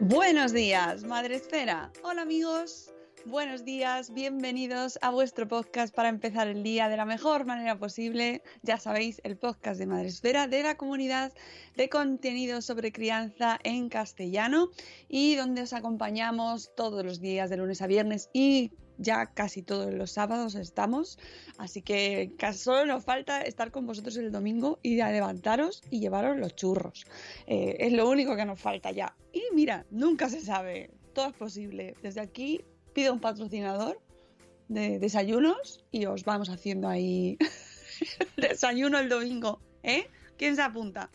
Buenos días, Madre Esfera. Hola amigos, buenos días, bienvenidos a vuestro podcast para empezar el día de la mejor manera posible. Ya sabéis, el podcast de Madre Esfera de la comunidad de contenido sobre crianza en castellano y donde os acompañamos todos los días de lunes a viernes y ya casi todos los sábados estamos, así que solo nos falta estar con vosotros el domingo y levantaros y llevaros los churros. Eh, es lo único que nos falta ya. Y mira, nunca se sabe, todo es posible. Desde aquí pido un patrocinador de desayunos y os vamos haciendo ahí desayuno el domingo, ¿eh? ¿Quién se apunta?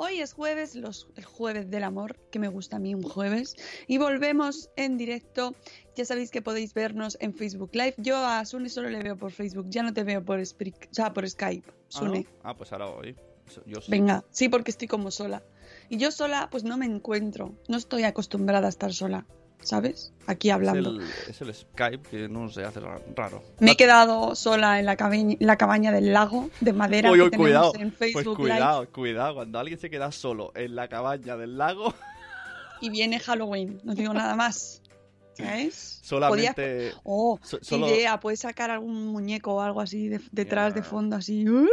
Hoy es jueves, los, el jueves del amor, que me gusta a mí un jueves, y volvemos en directo. Ya sabéis que podéis vernos en Facebook Live. Yo a Sune solo le veo por Facebook, ya no te veo por, Spreak- o sea, por Skype. ¿Ah, Sune. no? Ah, pues ahora voy. Yo sí. Venga, sí, porque estoy como sola. Y yo sola, pues no me encuentro. No estoy acostumbrada a estar sola, ¿sabes? Aquí Es hablando. el, es el Skype que no se hace ra- raro. Me he quedado sola en la, cabaña, la cabaña del lago de madera que tenemos cuidado. en Pues Facebook cuidado, Live cuidado. Cuando alguien se queda solo en la cabaña del lago, y viene Halloween. No digo nada más. ¿Sabes? solamente. Podías- Oh, so- qué solo- idea. Puedes sacar algún muñeco o algo así de- detrás de fondo, así. ¡uh!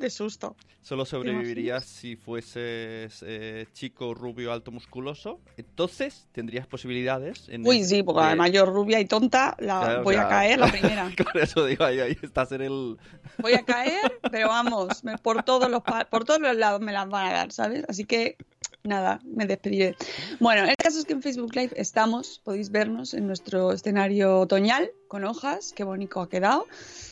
de susto. Solo sobrevivirías si fueses eh, chico, rubio, alto, musculoso. Entonces tendrías posibilidades. En Uy, el- sí, porque de- además yo rubia y tonta la Claro, voy a caer la primera. Por eso digo, ahí, ahí estás en el. Voy a caer, pero vamos, me- por todos los pa- por todos los lados me las van a dar, ¿sabes? Así que nada, me despediré. Bueno, el caso es que en Facebook Live estamos, podéis vernos en nuestro escenario otoñal con hojas, qué bonito ha quedado.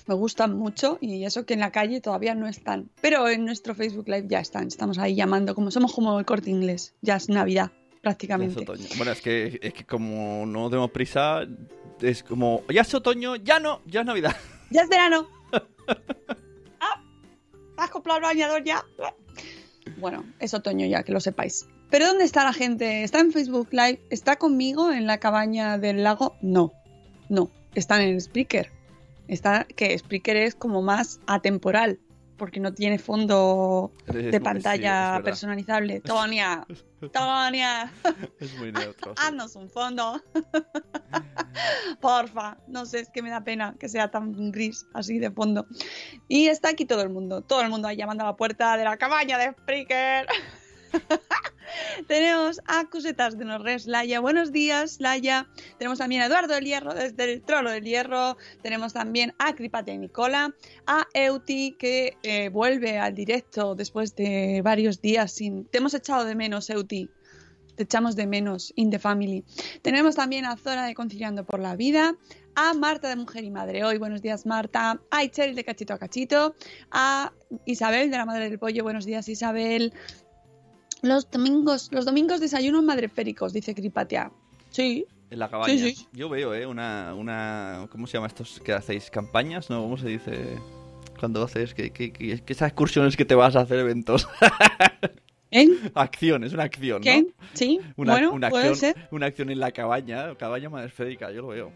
Me gustan mucho y eso que en la calle todavía no están, pero en nuestro Facebook Live ya están. Estamos ahí llamando, como somos como el corte inglés, ya es Navidad Es prácticamente. otoño. Bueno, es que, es que como no tenemos prisa, es como. Ya es otoño, ya no, ya es Navidad. ¡Ya es verano! ¡Ah! ¿Has comprado el bañador ya? Bueno, es otoño ya, que lo sepáis. ¿Pero dónde está la gente? ¿Está en Facebook Live? ¿Está conmigo en la cabaña del lago? No, no. Están en Spreaker. Está, que Spreaker es como más atemporal, porque no tiene fondo de es pantalla personalizable. Tonia, Tonia, Es muy neutro. sí. haznos un fondo. Porfa, no sé, es que me da pena que sea tan gris así de fondo. Y está aquí todo el mundo, todo el mundo ahí llamando a la puerta de la cabaña de Spreaker. Tenemos a Cusetas de Norres, Laia. Buenos días, Laia. Tenemos también a Eduardo del Hierro desde el Trono del Hierro. Tenemos también a Cripate Nicola. A Euti que eh, vuelve al directo después de varios días sin. Te hemos echado de menos, Euti. Te echamos de menos, in the family. Tenemos también a Zora de Conciliando por la Vida, a Marta de Mujer y Madre Hoy, buenos días Marta, a Itzel de Cachito a Cachito, a Isabel de la Madre del Pollo, buenos días Isabel. Los domingos, los domingos desayunos madreféricos, dice Cripatia. Sí, En la cabaña. Sí, sí. Yo veo, ¿eh? Una, una... ¿Cómo se llama estos que hacéis? ¿Campañas? ¿No? ¿Cómo se dice? Cuando haces... Que, que, que- esas excursiones que te vas a hacer eventos. ¿eh? acciones, una acción, ¿Qué? ¿no? Sí, Una, bueno, una puede acción, ser. una acción en la cabaña, cabaña madresférica, yo lo veo.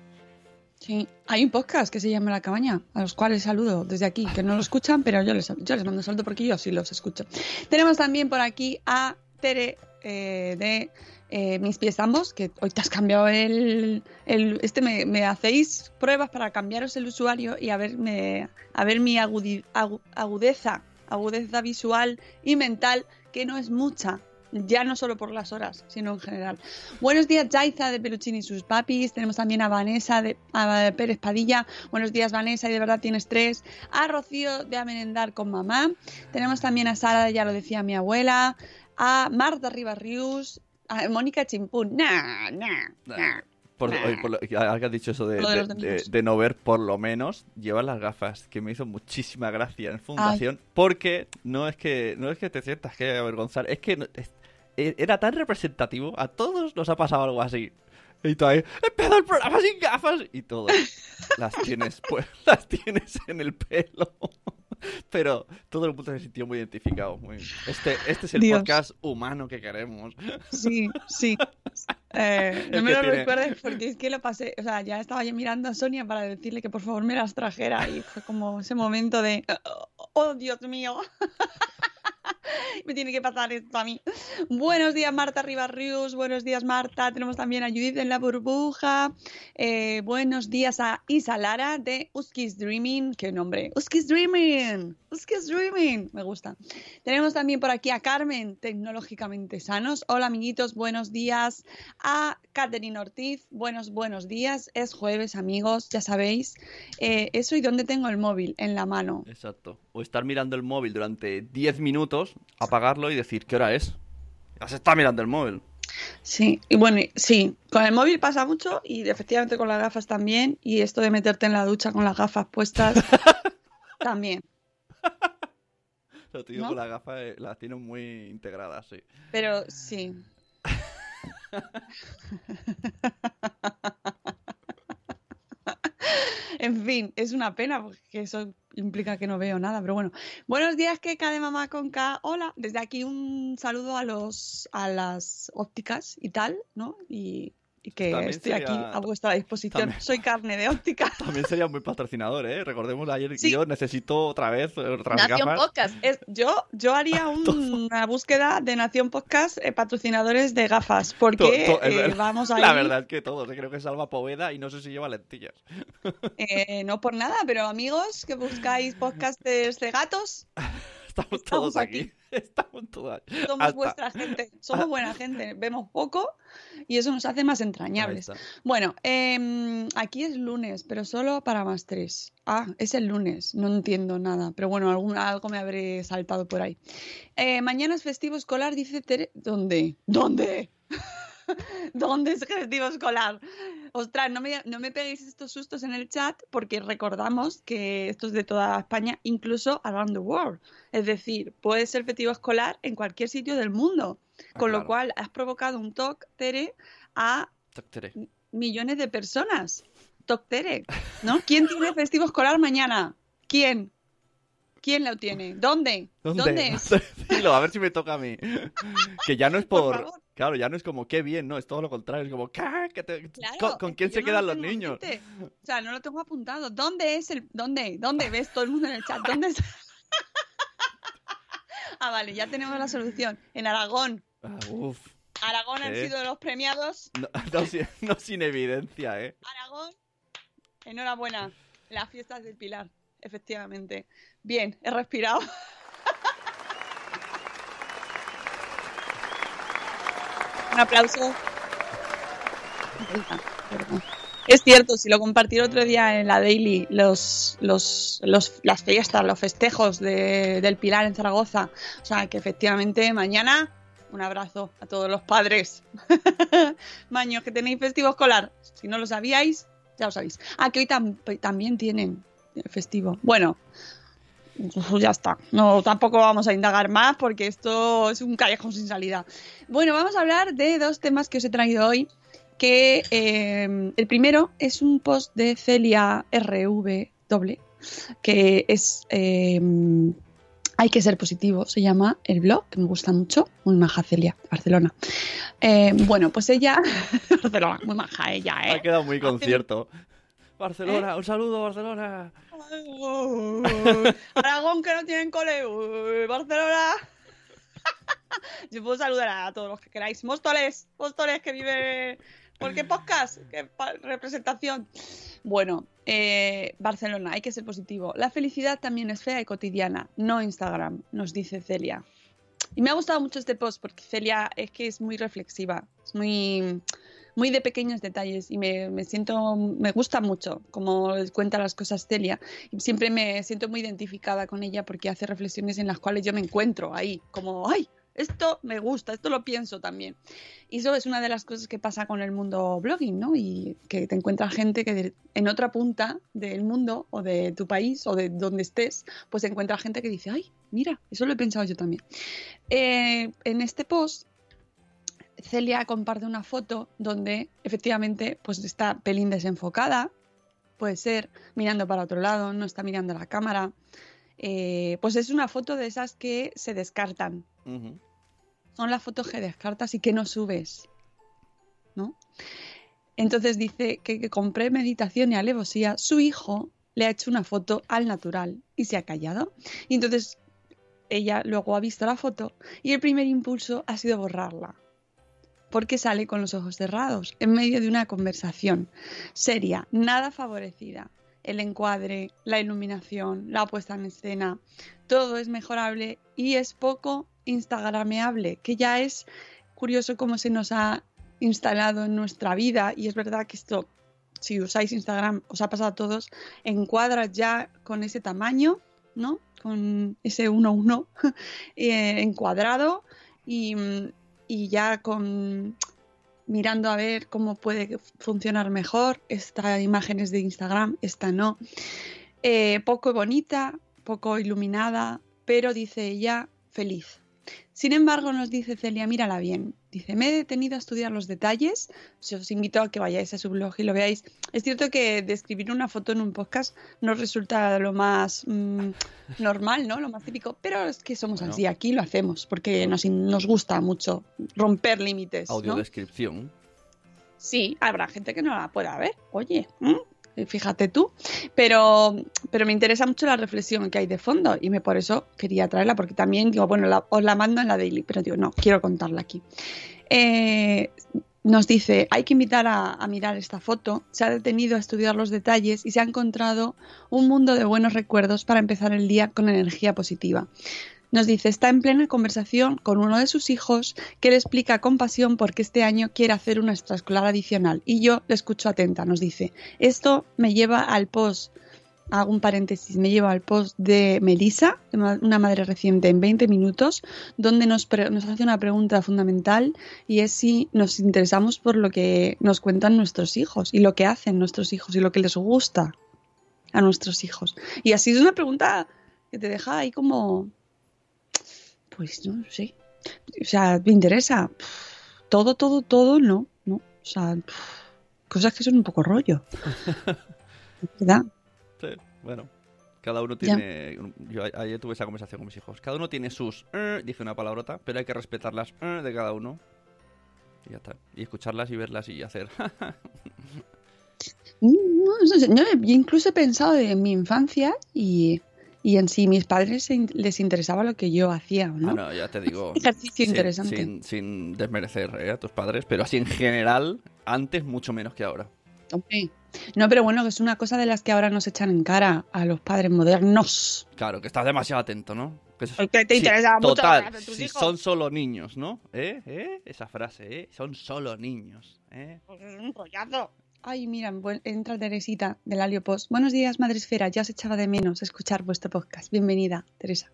Sí, hay un podcast que se llama La Cabaña, a los cuales saludo desde aquí, que no lo escuchan, pero yo les, yo les mando un saludo porque yo sí los escucho. Tenemos también por aquí a Tere eh, de eh, Mis Pies Ambos, que hoy te has cambiado el... el este me, me hacéis pruebas para cambiaros el usuario y a ver, me- a ver mi agudeza, agudeza visual y mental, que no es mucha. Ya no solo por las horas, sino en general. Buenos días, Jaiza de Peluchín y sus papis. Tenemos también a Vanessa de a Pérez Padilla. Buenos días, Vanessa, y de verdad tienes tres. A Rocío de A Merendar con mamá. Tenemos también a Sara, ya lo decía mi abuela. A Marta Ribarrius. A Mónica Chimpún. Nah, nah, nah. Por, Nah. oye, por lo, que has dicho eso de, no ver, por lo menos, lleva las gafas, que me hizo muchísima gracia en fundación, porque no es que no es que te sientas que avergonzar, es que no- es- era tan representativo, a todos nos ha pasado algo así. Y ahí, empezó el programa sin gafas y todo. Las tienes, pues, las tienes en el pelo. Pero todo el mundo se sintió muy identificado. muy- Este, este es el Dios. podcast humano que queremos. Sí, sí. Eh, no me lo tiene- recuerdes porque es que lo pasé, o sea, ya estaba yo mirando a Sonia para decirle que por favor me las trajera y fue como ese momento de, oh, oh, Dios mío, me tiene que pasar esto a mí. Buenos días Marta Ribarrius, buenos días Marta, tenemos también a Judith en la burbuja, eh, buenos días a Isa Lara de Uskis Dreaming, qué nombre, Uskis Dreaming, Uskis Dreaming, me gusta. Tenemos también por aquí a Carmen, tecnológicamente sanos. Hola amiguitos, buenos días. A Catherine Ortiz, buenos, buenos días. Es jueves, amigos, ya sabéis. Eh, eso y dónde tengo el móvil, en la mano. Exacto. O estar mirando el móvil durante 10 minutos, apagarlo y decir, ¿qué hora es? Ya se está mirando el móvil. Sí, y bueno, sí, con el móvil pasa mucho y efectivamente con las gafas también. Y esto de meterte en la ducha con las gafas puestas también. Lo con la gafa eh, las tiene muy integradas, sí. Pero sí. En fin, es una pena porque eso implica que no veo nada, pero bueno. Buenos días, Keka de Mamá con K. Hola, desde aquí un saludo a los a las ópticas y tal, ¿no? Y, y que También estoy aquí sería- a vuestra disposición. también- Soy carne de óptica. También sería muy patrocinador, ¿eh? Recordemos ayer Sí. yo necesito otra vez otras Nación gafas. Podcast. Es- yo, yo haría un- una búsqueda de Nación Podcast eh, patrocinadores de gafas, porque To- to- es eh, verdad. vamos ahí. La verdad es que todos, creo que Salva Poveda y no sé si lleva lentillas. Eh, no por nada, pero amigos que buscáis podcasters de gatos, Estamos, Estamos todos aquí. aquí. Estamos todos somos Hasta- vuestra gente, somos buena gente, vemos poco y eso nos hace más entrañables. Bueno, em, aquí es lunes, pero solo para más tres. Ah, es el lunes, no entiendo nada, pero bueno, algún, algo me habré saltado por ahí. Eh, mañana es festivo escolar, dice Tere. ¿Dónde? ¿Dónde? ¿Dónde es festivo escolar? Ostras, no me, no me peguéis estos sustos en el chat porque recordamos que esto es de toda España, incluso around the world. Es decir, puede ser festivo escolar en cualquier sitio del mundo. Ah, Con lo cual has provocado un toque, Tere, a Toc, tere. millones de personas. Toctere, ¿no? ¿Quién tiene festivo escolar mañana? ¿Quién? ¿Quién lo tiene? ¿Dónde? ¿Dónde? Dilo, a ver si me toca a mí. Que ya no es Por por. Claro, ya no es como qué bien, no, es todo lo contrario. Es como, ¿qué? ¿Qué te- Claro, ¿Con, quién se no quedan lo los niños? mente. O sea, no lo tengo apuntado. ¿Dónde es el dónde? ¿Dónde ves todo el mundo en el chat? ¿Dónde es? ah, vale, ya tenemos la solución. En Aragón. Ah, uf. Aragón han ¿Eh? sido los premiados. No, no sin, no sin evidencia, ¿eh? Aragón. Enhorabuena. Las fiestas del Pilar, efectivamente. Bien, he respirado. Un aplauso. Es cierto, si lo compartí otro día en la Daily, los, los, los- las fiestas, los festejos de- del Pilar en Zaragoza. O sea, que efectivamente mañana un abrazo a todos los padres. Maños, que tenéis festivo escolar. Si no lo sabíais, ya lo sabéis. Ah, que hoy tam- también tienen festivo. Bueno, pues ya está. No, tampoco vamos a indagar más porque esto es un callejón sin salida. Bueno, vamos a hablar de dos temas que os he traído hoy. Que eh, el primero es un post de Celia RV doble, que es eh, Hay que ser positivo, se llama el blog, que me gusta mucho, muy maja Celia, Barcelona. Eh, bueno, pues ella, Barcelona, muy maja ella, ¿eh? Ha quedado muy concierto. Barcelona, un saludo, Barcelona. Aragón que no tienen cole. Uy, Barcelona. Yo puedo saludar a todos los que queráis. Móstoles, Móstoles que vive. ¿Por qué podcast? ¿Qué representación? Bueno, eh, Barcelona, hay que ser positivo. La felicidad también es fea y cotidiana, no Instagram, nos dice Celia. Y me ha gustado mucho este post porque Celia es que es muy reflexiva, es muy, muy de pequeños detalles y me, me siento, me gusta mucho como cuenta las cosas Celia. Y siempre me siento muy identificada con ella porque hace reflexiones en las cuales yo me encuentro ahí, como, ay, esto me gusta, esto lo pienso también. Y eso es una de las cosas que pasa con el mundo blogging, ¿no? Y que te encuentras gente que de- en otra punta del mundo o de tu país o de donde estés, pues encuentras gente que dice, ay, mira, eso lo he pensado yo también. Eh, en este post, Celia comparte una foto donde efectivamente pues está pelín desenfocada, puede ser mirando para otro lado, no está mirando a la cámara. Eh, pues es una foto de esas que se descartan, son las fotos que descartas y que no subes, ¿no? Entonces dice que, que con premeditación y alevosía su hijo le ha hecho una foto al natural y se ha callado. Y entonces ella luego ha visto la foto y el primer impulso ha sido borrarla. Porque sale con los ojos cerrados, en medio de una conversación seria, nada favorecida. El encuadre, la iluminación, la puesta en escena, todo es mejorable y es poco instagrameable, que ya es curioso cómo se nos ha instalado en nuestra vida y es verdad que esto, si usáis Instagram, os ha pasado a todos, encuadras ya con ese tamaño, ¿no? Con ese 1-1 eh, encuadrado y, mm, y ya con mirando a ver cómo puede funcionar mejor. Esta imagen es de Instagram, esta no. Eh, poco bonita, poco iluminada, pero dice ella, feliz. Sin embargo, nos dice Celia, mírala bien. Dice, me he detenido a estudiar los detalles. Os invito a que vayáis a su blog y lo veáis. Es cierto que describir una foto en un podcast no resulta lo más mm, normal, ¿no? Lo más típico. Pero es que somos Bueno. así, aquí lo hacemos, porque nos, nos gusta mucho romper límites. ¿no? Audiodescripción. Sí, habrá gente que no la pueda ver. Oye. Fíjate tú. Pero, pero me interesa mucho la reflexión que hay de fondo y me por eso quería traerla, porque también digo, bueno, os la mando en la daily, pero digo, no, quiero contarla aquí. Eh, nos dice, hay que invitar a, a mirar esta foto, se ha detenido a estudiar los detalles y se ha encontrado un mundo de buenos recuerdos para empezar el día con energía positiva. Nos dice, está en plena conversación con uno de sus hijos que le explica con pasión por qué este año quiere hacer una extraescolar adicional. Y yo le escucho atenta, nos dice, esto me lleva al post, hago un paréntesis, me lleva al post de Melissa, una madre reciente en 20 minutos, donde nos, nos hace una pregunta fundamental y es si nos interesamos por lo que nos cuentan nuestros hijos y lo que hacen nuestros hijos y lo que les gusta a nuestros hijos. Y así es una pregunta que te deja ahí como, pues no sé. O sea, me interesa. Todo, todo, todo, no, no. O sea, cosas que son un poco rollo. ¿Verdad? Sí, bueno. Cada uno Ya. tiene. Yo ayer tuve esa conversación con mis hijos. Cada uno tiene sus. eh, dice una palabrota, pero hay que respetar las eh, de cada uno. Y ya está. Y escucharlas y verlas y hacer. No, no sé, yo incluso he pensado en mi infancia y, y en si mis padres les interesaba lo que yo hacía no. Ah, no, ya te digo. Ejercicio sin- interesante. Sin, sin desmerecer eh, a tus padres, pero así en general, antes mucho menos que ahora. Hombre. No, pero bueno, que es una cosa de las que ahora nos echan en cara a los padres modernos. Claro, que estás demasiado atento, ¿no? Que eso- Porque te interesa mucho Total, tus si hijos. son solo niños, ¿no? ¿Eh? ¿Eh? Esa frase, ¿eh? Son solo niños, ¿eh? Pues es un rollazo. Ay, mira, entra Teresita del Alio Post. Buenos días, Madresfera. Ya os echaba de menos escuchar vuestro podcast. Bienvenida, Teresa.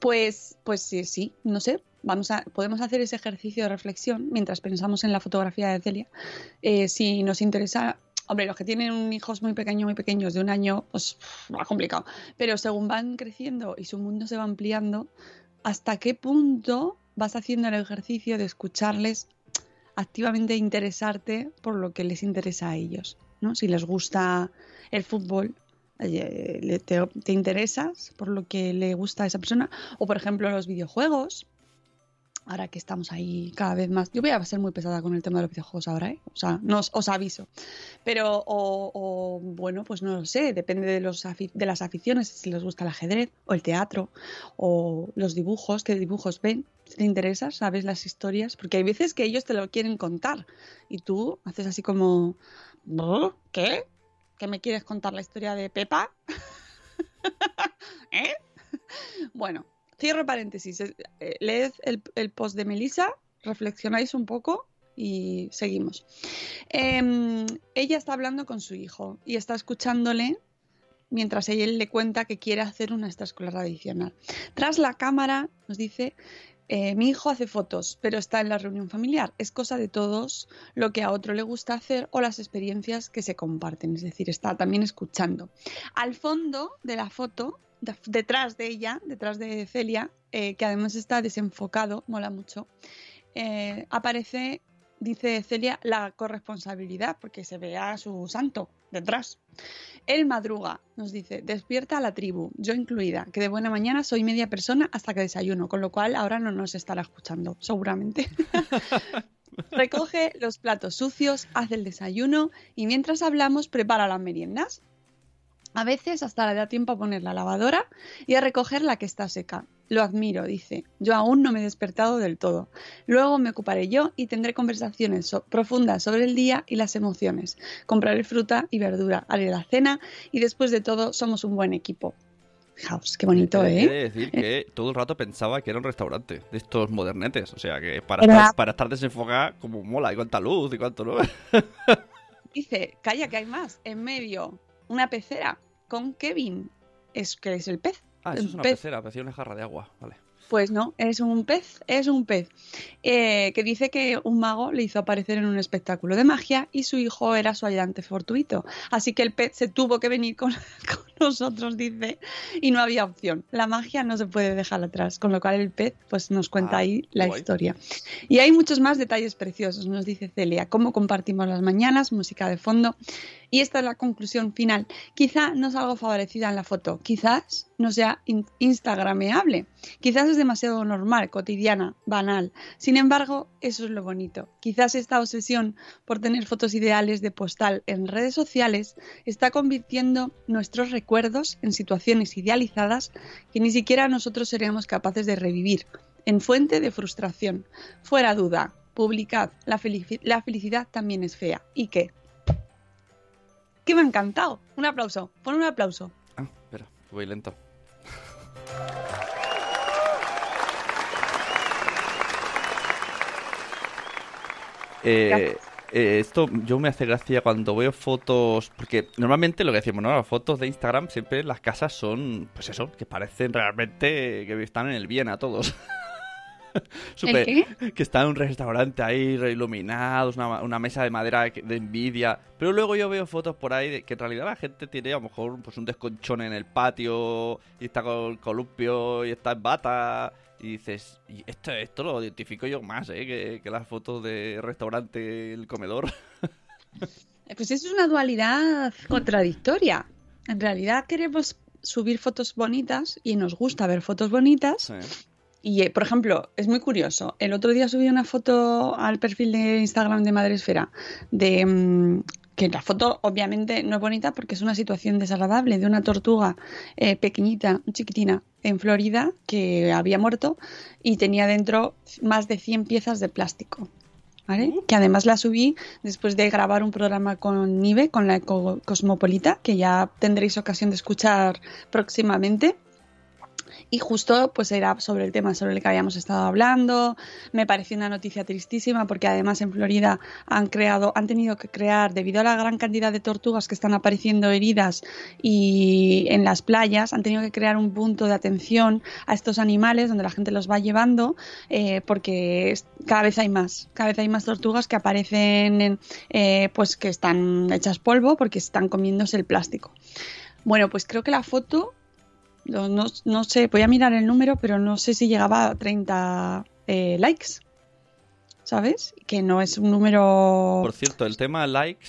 Pues, pues sí, sí, no sé. Vamos a, podemos hacer ese ejercicio de reflexión mientras pensamos en la fotografía de Celia. Eh, si nos interesa, hombre, los que tienen hijos muy pequeños, muy pequeños, de un año, pues va complicado. Pero según van creciendo y su mundo se va ampliando, ¿hasta qué punto vas haciendo el ejercicio de escucharles activamente interesarte por lo que les interesa a ellos. ¿no? Si les gusta el fútbol, eh, te, te interesas por lo que le gusta a esa persona. O, por ejemplo, los videojuegos. Ahora que estamos ahí cada vez más. Yo voy a ser muy pesada con el tema de los videojuegos ahora, ¿eh? O sea, no os, aviso. Pero, o, o, bueno, pues no lo sé, depende de, los de las aficiones, si les gusta el ajedrez o el teatro o los dibujos, qué dibujos ven, si te interesa, sabes las historias, porque hay veces que ellos te lo quieren contar y tú haces así como, ¿qué? ¿Qué me quieres contar la historia de Pepa? ¿Eh? Bueno, cierro paréntesis. Eh, leed el, post de Melissa, reflexionáis un poco y seguimos. Eh, ella está hablando con su hijo y está escuchándole mientras ella le cuenta que quiere hacer una extraescolar adicional. Tras la cámara, nos dice, eh, mi hijo hace fotos, pero está en la reunión familiar. Es cosa de todos lo que a otro le gusta hacer o las experiencias que se comparten. Es decir, está también escuchando. Al fondo de la foto detrás de ella, detrás de Celia, eh, que además está desenfocado, mola mucho, eh, aparece, dice Celia, la corresponsabilidad, porque se ve a su santo detrás. Él madruga, nos dice, despierta a la tribu, yo incluida, que de buena mañana soy media persona hasta que desayuno, con lo cual ahora no nos estará escuchando, seguramente. Recoge los platos sucios, hace el desayuno y mientras hablamos prepara las meriendas. A veces hasta le da tiempo a poner la lavadora y a recoger la que está seca. Lo admiro, dice. Yo aún no me he despertado del todo. Luego me ocuparé yo y tendré conversaciones so profundas sobre el día y las emociones. Compraré fruta y verdura, haré la cena y después de todo somos un buen equipo. Fijaos, qué bonito, ¿eh? Quiere decir que todo el rato pensaba que era un restaurante de estos modernetes. O sea, que para, estar, para estar desenfocada, como mola, y cuánta luz y cuánto no. dice, calla que hay más. En medio una pecera con Kevin. Es que es el pez. Ah, eso es una pez. pecera, parecía una jarra de agua, vale. Pues no, es un pez, es un pez. Eh, que dice que un mago le hizo aparecer en un espectáculo de magia y su hijo era su ayudante fortuito. Así que el pez se tuvo que venir con, con nosotros, dice, y no había opción. La magia no se puede dejar atrás, con lo cual el pez pues nos cuenta ah, ahí la guay. historia. Y hay muchos más detalles preciosos, nos dice Celia, cómo compartimos las mañanas, música de fondo. Y esta es la conclusión final. Quizá no es algo favorecida en la foto, quizás no sea in instagrameable, quizás es demasiado normal, cotidiana, banal. Sin embargo, eso es lo bonito. Quizás esta obsesión por tener fotos ideales de postal en redes sociales está convirtiendo nuestros recuerdos en situaciones idealizadas que ni siquiera nosotros seríamos capaces de revivir, en fuente de frustración. Fuera duda, publicad, la, felici la felicidad también es fea. ¿Y qué? que me ha encantado. Un aplauso, pon un aplauso. Ah, espera, voy lento. Eh, eh, esto yo me hace gracia cuando veo fotos, porque normalmente lo que decimos, ¿no? Las fotos de Instagram siempre las casas son, pues eso, que parecen realmente que están en el bien a todos. Super, que está en un restaurante ahí iluminados, una, una, mesa de madera de envidia. Pero luego yo veo fotos por ahí de que en realidad la gente tiene a lo mejor pues un desconchón en el patio y está con el columpio y está en bata. Y dices, y esto, esto lo identifico yo más ¿eh? que, que las fotos de restaurante, el comedor. pues eso es una dualidad contradictoria. En realidad queremos subir fotos bonitas y nos gusta ver fotos bonitas. Sí. Y, por ejemplo, es muy curioso. El otro día subí una foto al perfil de Instagram de Madresfera de mmm, que la foto obviamente no es bonita porque es una situación desagradable de una tortuga eh, pequeñita, chiquitina, en Florida que había muerto y tenía dentro más de 100 piezas de plástico. ¿Vale? Que además la subí después de grabar un programa con Nive, con la Eco Cosmopolita, que ya tendréis ocasión de escuchar próximamente y justo pues era sobre el tema sobre el que habíamos estado hablando. Me pareció una noticia tristísima porque además en Florida han creado, han tenido que crear, debido a la gran cantidad de tortugas que están apareciendo heridas y en las playas, han tenido que crear un punto de atención a estos animales donde la gente los va llevando eh, porque cada vez hay más, cada vez hay más tortugas que aparecen en, eh, pues que están hechas polvo porque están comiéndose el plástico. Bueno, pues creo que la foto no, no, no, sé, voy a mirar el número, pero no sé si llegaba a 30 eh, likes. ¿Sabes? Que no es un número. Por cierto, el tema likes,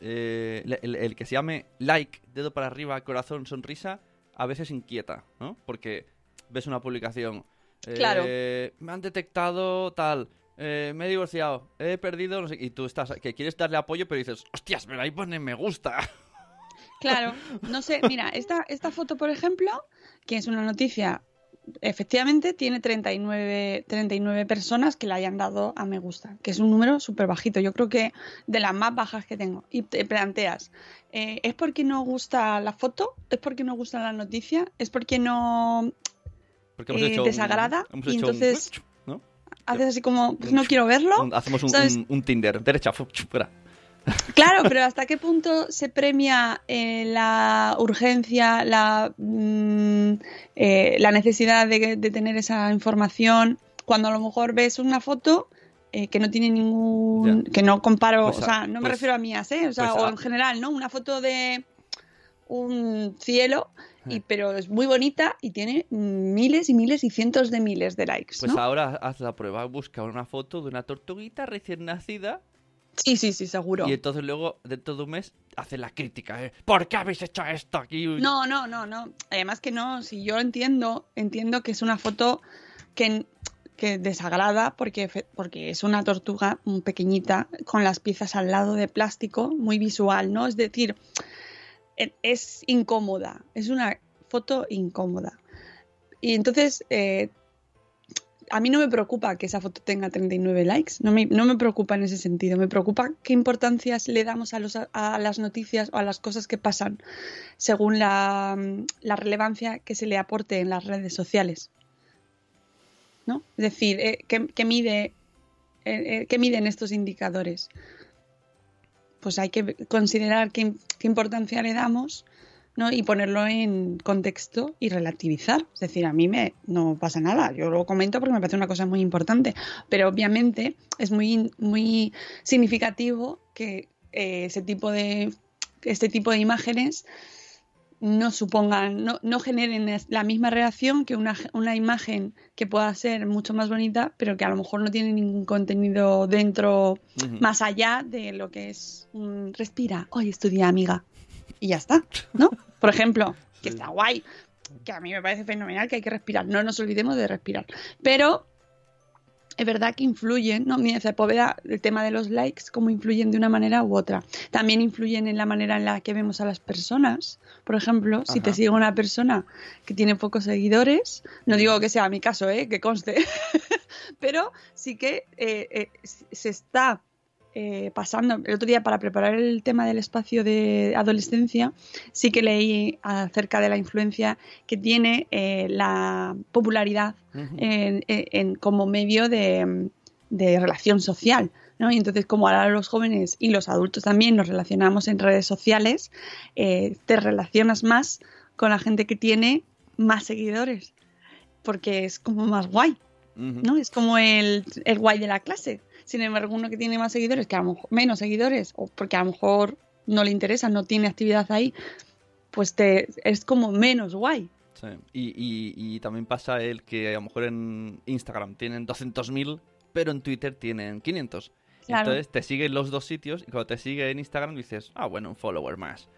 eh, el, el, que se llame like, dedo para arriba, corazón, sonrisa, a veces inquieta, ¿no? Porque ves una publicación, Claro. Eh, me han detectado tal. eh, me he divorciado, he perdido, no sé, y tú estás, que quieres darle apoyo, pero dices, hostias, pero ahí pone me gusta. Claro, no sé, mira, esta, esta foto, por ejemplo, que es una noticia, efectivamente tiene 39, 39 personas que le hayan dado a me gusta, que es un número súper bajito, yo creo que de las más bajas que tengo. Y te planteas, eh, ¿es porque no gusta la foto? ¿Es porque no gusta la noticia? ¿Es porque no Porque hemos eh, hecho un- desagrada? hemos y hecho un- entonces ¿no? haces así como, pues no quiero verlo. Hacemos un, Tinder, derecha, fuera. Claro, pero ¿hasta qué punto se premia eh, la urgencia, la, mm, eh, la necesidad de, de tener esa información cuando a lo mejor ves una foto eh, que no tiene ningún... Ya. que no comparo, Pues o sea, no me pues- refiero a mías, ¿eh? O sea, pues o en general, ¿no? Una foto de un cielo, y, Eh. pero es muy bonita y tiene miles y miles y cientos de miles de likes, Pues ahora haz la prueba, busca una foto de una tortuguita recién nacida Sí, sí, sí, seguro. y entonces luego, dentro de un mes, hace la crítica, ¿eh? ¿Por qué habéis hecho esto aquí? No, no, no, no. Además que no, si yo entiendo, entiendo que es una foto que, que desagrada porque, porque es una tortuga pequeñita con las piezas al lado de plástico, muy visual, ¿no? Es decir, e- es incómoda, es una foto incómoda. Y entonces, eh, a mí no me preocupa que esa foto tenga 39 likes, no me, no me preocupa en ese sentido, me preocupa qué importancias le damos a, los, a las noticias o a las cosas que pasan según la, relevancia que se le aporte en las redes sociales. ¿No? Es decir, eh, ¿qué, mide, eh, eh, ¿qué miden estos indicadores? Pues hay que considerar qué importancia le damos ¿no? y ponerlo en contexto y relativizar. Es decir, a mí me no pasa nada, yo lo comento porque me parece una cosa muy importante, pero obviamente es muy, muy significativo que eh, ese tipo de, este tipo de imágenes no supongan, no, no generen la misma reacción que una, una imagen que pueda ser mucho más bonita, pero que a lo mejor no tiene ningún contenido dentro más allá de lo que es respira, hoy estudia amiga. Y ya está, ¿no? Por ejemplo, que está guay, que a mí me parece fenomenal que hay que respirar, no nos olvidemos de respirar. Pero es verdad que influyen, ¿no? Mira, Poveda, el tema de los likes, cómo influyen de una manera u otra. También influyen en la manera en la que vemos a las personas. Por ejemplo, si te sigue una persona que tiene pocos seguidores, no digo que sea mi caso, ¿eh? que conste, pero sí que eh, eh, se está eh, pasando. El otro día, para preparar el tema del espacio de adolescencia, sí que leí acerca de la influencia que tiene eh, la popularidad Ujú. en, en- en- como medio de, de relación social. ¿no? Y entonces, como ahora los jóvenes y los adultos también nos relacionamos en redes sociales, eh, te relacionas más con la gente que tiene más seguidores, porque es como más guay. ¿no? Es como el, el guay de la clase. Sin embargo, uno que tiene más seguidores, que a lo mejor menos seguidores, o porque a lo mejor no le interesa, no tiene actividad ahí, pues te, es como menos guay. Sí. Y, y- y también pasa el que a lo mejor en Instagram tienen 200.000, pero en Twitter tienen 500. Claro. Entonces te siguen los dos sitios y cuando te sigue en Instagram dices, ah, bueno, un follower más.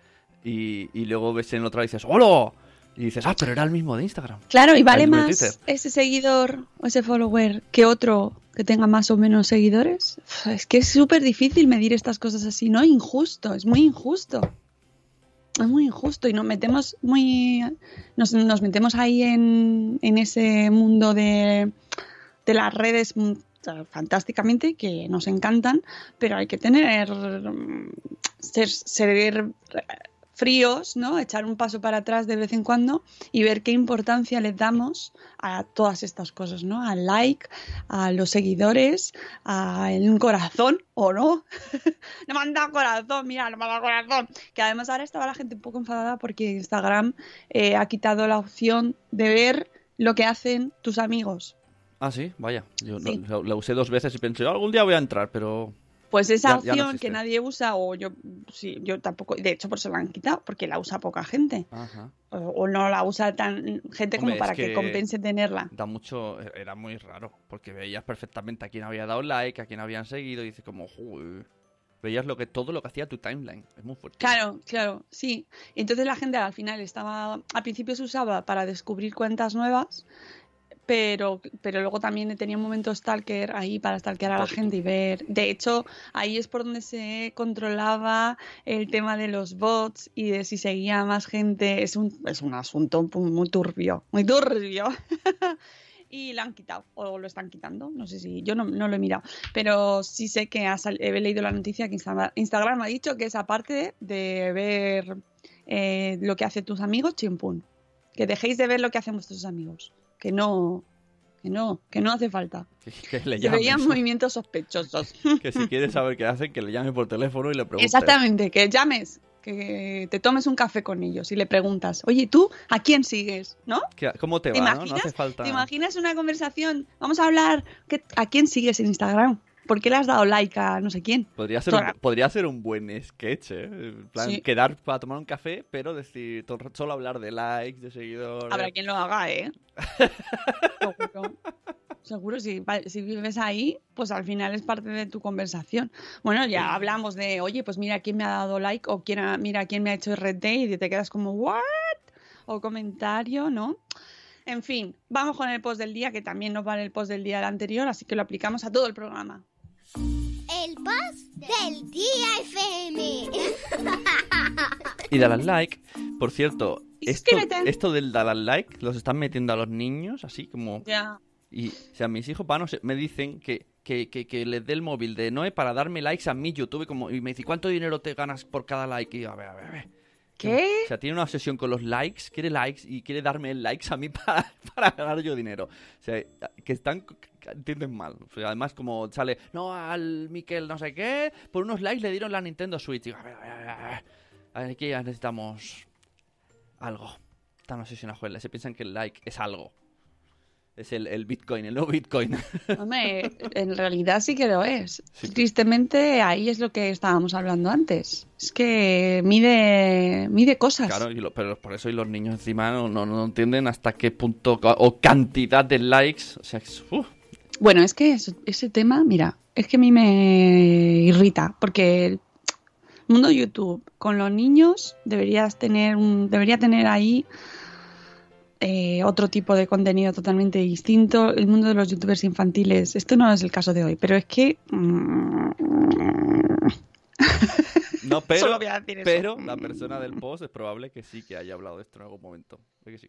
Y, y luego ves en otra y dices, ¡hola! Y dices, ah, pero era el mismo de Instagram. Claro, y vale más ese seguidor o ese follower que otro que tenga más o menos seguidores. Es que es súper difícil medir estas cosas así, ¿no? Injusto, es muy injusto. Es muy injusto y nos metemos muy. Nos, nos metemos ahí en, en ese mundo de, de las redes mm, fantásticamente, que nos encantan, pero hay que tener. ser, ser fríos, ¿no? Echar un paso para atrás de vez en cuando y ver qué importancia le damos a todas estas cosas, ¿no? Al like, a los seguidores, a un corazón o no. no me han dado corazón, mira, no me han dado corazón. Que además ahora estaba la gente un poco enfadada porque Instagram eh, ha quitado la opción de ver lo que hacen tus amigos. Ah, sí, vaya. Yo Sí. la, la usé dos veces y pensé, algún día voy a entrar, pero... Pues esa Ya- ya no opción que nadie usa, o yo, sí, yo tampoco, de hecho, por eso la han quitado, porque la usa poca gente. Ajá. O, o no la usa tan gente como Hombre, es para que... que- compense tenerla. Da mucho... Era muy raro, porque veías perfectamente a quién había dado like, a quién habían seguido, y dices como, "Joder". Veías lo que, todo lo que hacía tu timeline. Es muy fuerte. Claro, claro, sí. Entonces la gente al final estaba, al principio se usaba para descubrir cuentas nuevas, pero, pero luego también tenía un momento stalker ahí para stalkear a la gente y ver. De hecho, ahí es por donde se controlaba el tema de los bots y de si seguía más gente. Es un, es un asunto muy turbio, muy turbio. y lo han quitado, o lo están quitando, no sé si, yo no, no lo he mirado, pero sí sé que ha he leído la noticia que Instagram ha dicho que es aparte de ver eh, lo que hacen tus amigos, chimpún, que dejéis de ver lo que hacen vuestros amigos, que no, que no, que no hace falta. Que, le veían movimientos sospechosos. que si quieres saber qué hacen, que le llame por teléfono y le preguntes. Exactamente, que llames, que te tomes un café con ellos y le preguntas, oye, ¿tú a quién sigues? ¿No? ¿Cómo te va? ¿no? hace falta... ¿Te imaginas una conversación? Vamos a hablar, ¿a quién sigues en Instagram? ¿Por qué le has dado like a no sé quién? Podría ser, un, podría ser un buen sketch, ¿eh? En plan, quedar para tomar un café, pero decir solo hablar de likes, de seguidores. Habrá quien lo haga, ¿eh? Seguro. Seguro, si, si vives ahí, pues al final es parte de tu conversación. Bueno, ya hablamos de, oye, pues mira quién me ha dado like o quién mira quién me ha hecho RT y te quedas como, ¿what? O comentario, ¿no? En fin, vamos con el post del día, que también nos vale el post del día del anterior, así que lo aplicamos a todo el programa. El post del día FM. y dale al like. Por cierto, esto, esto del dar al like los están metiendo a los niños así como... Ya. Y, o sea, mis hijos vanos me dicen que, que, que, les dé el móvil de Noé para darme likes a mi YouTube. Como, y me dice, ¿cuánto dinero te ganas por cada like? Y yo, a ver, a ver, a ver. ¿Qué? O sea, tiene una obsesión con los likes, quiere likes y quiere darme likes a mí para, para ganar yo dinero. O sea, que están, que entienden mal. O sea, además, como sale, no, al Miquel no sé qué, por unos likes le dieron la Nintendo Switch. Y a ver, a ver, a ver, a ver, aquí ya necesitamos algo. Están obsesionados con. Se piensan que el like es algo. Es el, Bitcoin, el nuevo Bitcoin. Hombre, en realidad sí que lo es. Tristemente, ahí es lo que estábamos hablando antes. Es que mide, mide cosas. Claro, pero por eso y los niños encima no, no, entienden hasta qué punto o cantidad de likes. O sea, Bueno, es que ese tema, mira, es que a mí me irrita. Porque el mundo YouTube con los niños deberías tener un, debería tener ahí eh, otro tipo de contenido totalmente distinto. El mundo de los youtubers infantiles, esto no es el caso de hoy, pero es que... Mm, no, pero, pero la persona del post es probable que sí que haya hablado de esto en algún momento. que sí?